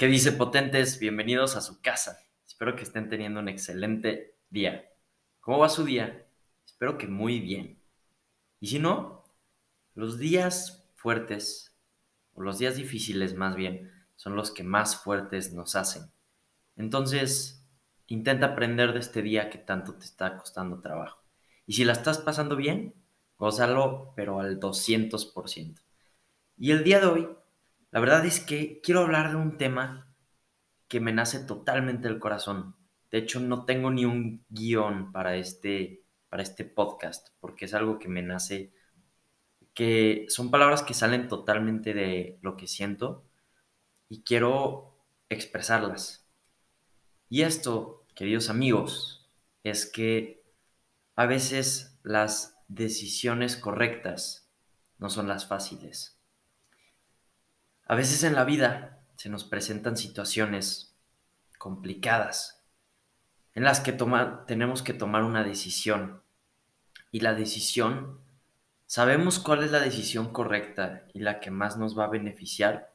¿Qué dice potentes? Bienvenidos a su casa. Espero que estén teniendo un excelente día. ¿Cómo va su día? Espero que muy bien. Y si no, los días fuertes, o los días difíciles más bien, son los que más fuertes nos hacen. Entonces, intenta aprender de este día que tanto te está costando trabajo. Y si la estás pasando bien, gózalo, pero al 200%. Y el día de hoy la verdad es que quiero hablar de un tema que me nace totalmente del corazón. De hecho, no tengo ni un guion para este, para este podcast, porque es algo que me nace, que son palabras que salen totalmente de lo que siento y quiero expresarlas. Y esto, queridos amigos, es que a veces las decisiones correctas no son las fáciles. A veces en la vida se nos presentan situaciones complicadas en las que tenemos que tomar una decisión. Y la decisión, sabemos cuál es la decisión correcta y la que más nos va a beneficiar,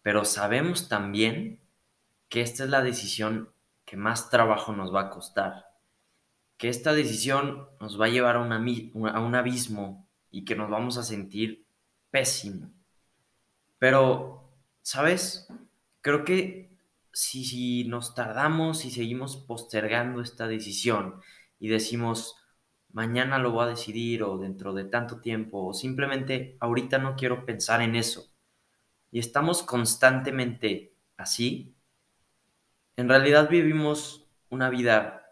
pero sabemos también que esta es la decisión que más trabajo nos va a costar, que esta decisión nos va a llevar a, a un abismo y que nos vamos a sentir pésimo. Pero, ¿sabes? Creo que si, nos tardamos y seguimos postergando esta decisión y decimos, mañana lo voy a decidir o dentro de tanto tiempo o simplemente ahorita no quiero pensar en eso y estamos constantemente así, en realidad vivimos una vida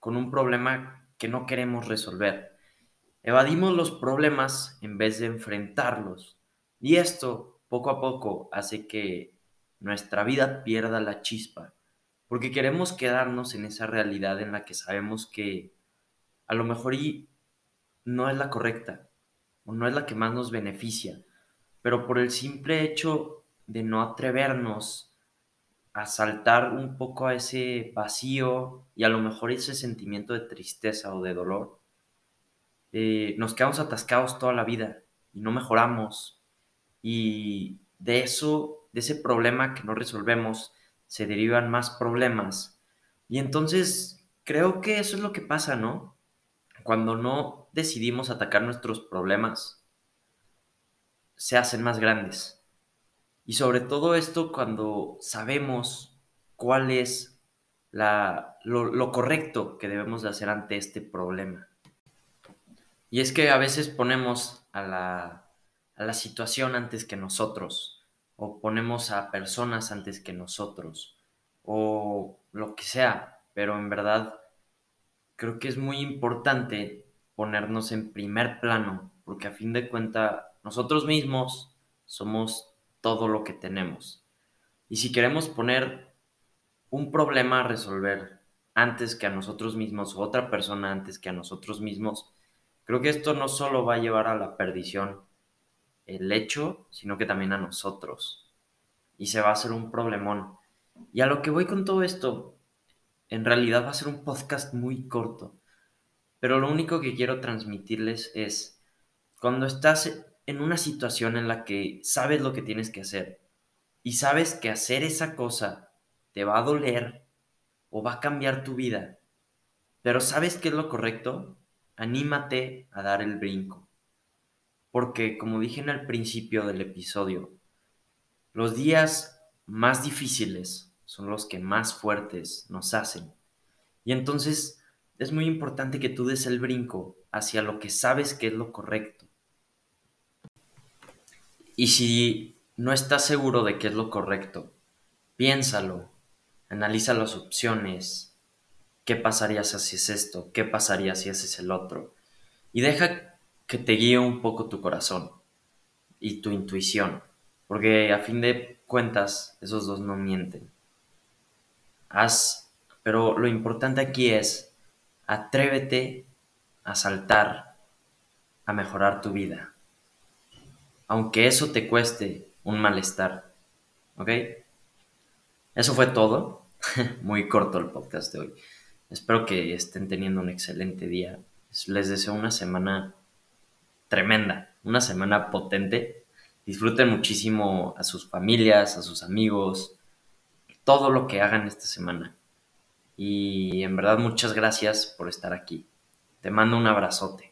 con un problema que no queremos resolver. Evadimos los problemas en vez de enfrentarlos. Y esto poco a poco hace que nuestra vida pierda la chispa, porque queremos quedarnos en esa realidad en la que sabemos que a lo mejor no es la correcta o no es la que más nos beneficia, pero por el simple hecho de no atrevernos a saltar un poco a ese vacío y a lo mejor ese sentimiento de tristeza o de dolor, eh, nos quedamos atascados toda la vida y no mejoramos y de eso, de ese problema que no resolvemos, se derivan más problemas. Y entonces creo que eso es lo que pasa, ¿no? Cuando no decidimos atacar nuestros problemas, se hacen más grandes. Y sobre todo esto cuando sabemos cuál es la, lo, correcto que debemos de hacer ante este problema. Y es que a veces ponemos a la a la situación antes que nosotros, o ponemos a personas antes que nosotros, o lo que sea, pero en verdad creo que es muy importante ponernos en primer plano, porque a fin de cuentas nosotros mismos somos todo lo que tenemos. Y si queremos poner un problema a resolver antes que a nosotros mismos o otra persona antes que a nosotros mismos, creo que esto no solo va a llevar a la perdición el hecho, sino que también a nosotros. Y se va a hacer un problemón. Y a lo que voy con todo esto, en realidad va a ser un podcast muy corto. Pero lo único que quiero transmitirles es, cuando estás en una situación en la que sabes lo que tienes que hacer y sabes que hacer esa cosa te va a doler o va a cambiar tu vida, pero sabes que es lo correcto, anímate a dar el brinco porque como dije en el principio del episodio, los días más difíciles son los que más fuertes nos hacen. Y entonces es muy importante que tú des el brinco hacia lo que sabes que es lo correcto. Y si no estás seguro de qué es lo correcto, piénsalo, analiza las opciones, qué pasaría si haces esto, qué pasaría si haces el otro, y deja que te guíe un poco tu corazón y tu intuición, porque a fin de cuentas esos dos no mienten. Haz, pero lo importante aquí es atrévete a saltar, a mejorar tu vida, aunque eso te cueste un malestar, ¿ok? Eso fue todo, muy corto el podcast de hoy. Espero que estén teniendo un excelente día. Les deseo una semana tremenda, una semana potente. Disfruten muchísimo a sus familias, a sus amigos. todo lo que hagan esta semana. Y en verdad muchas gracias por estar aquí. Te mando un abrazote.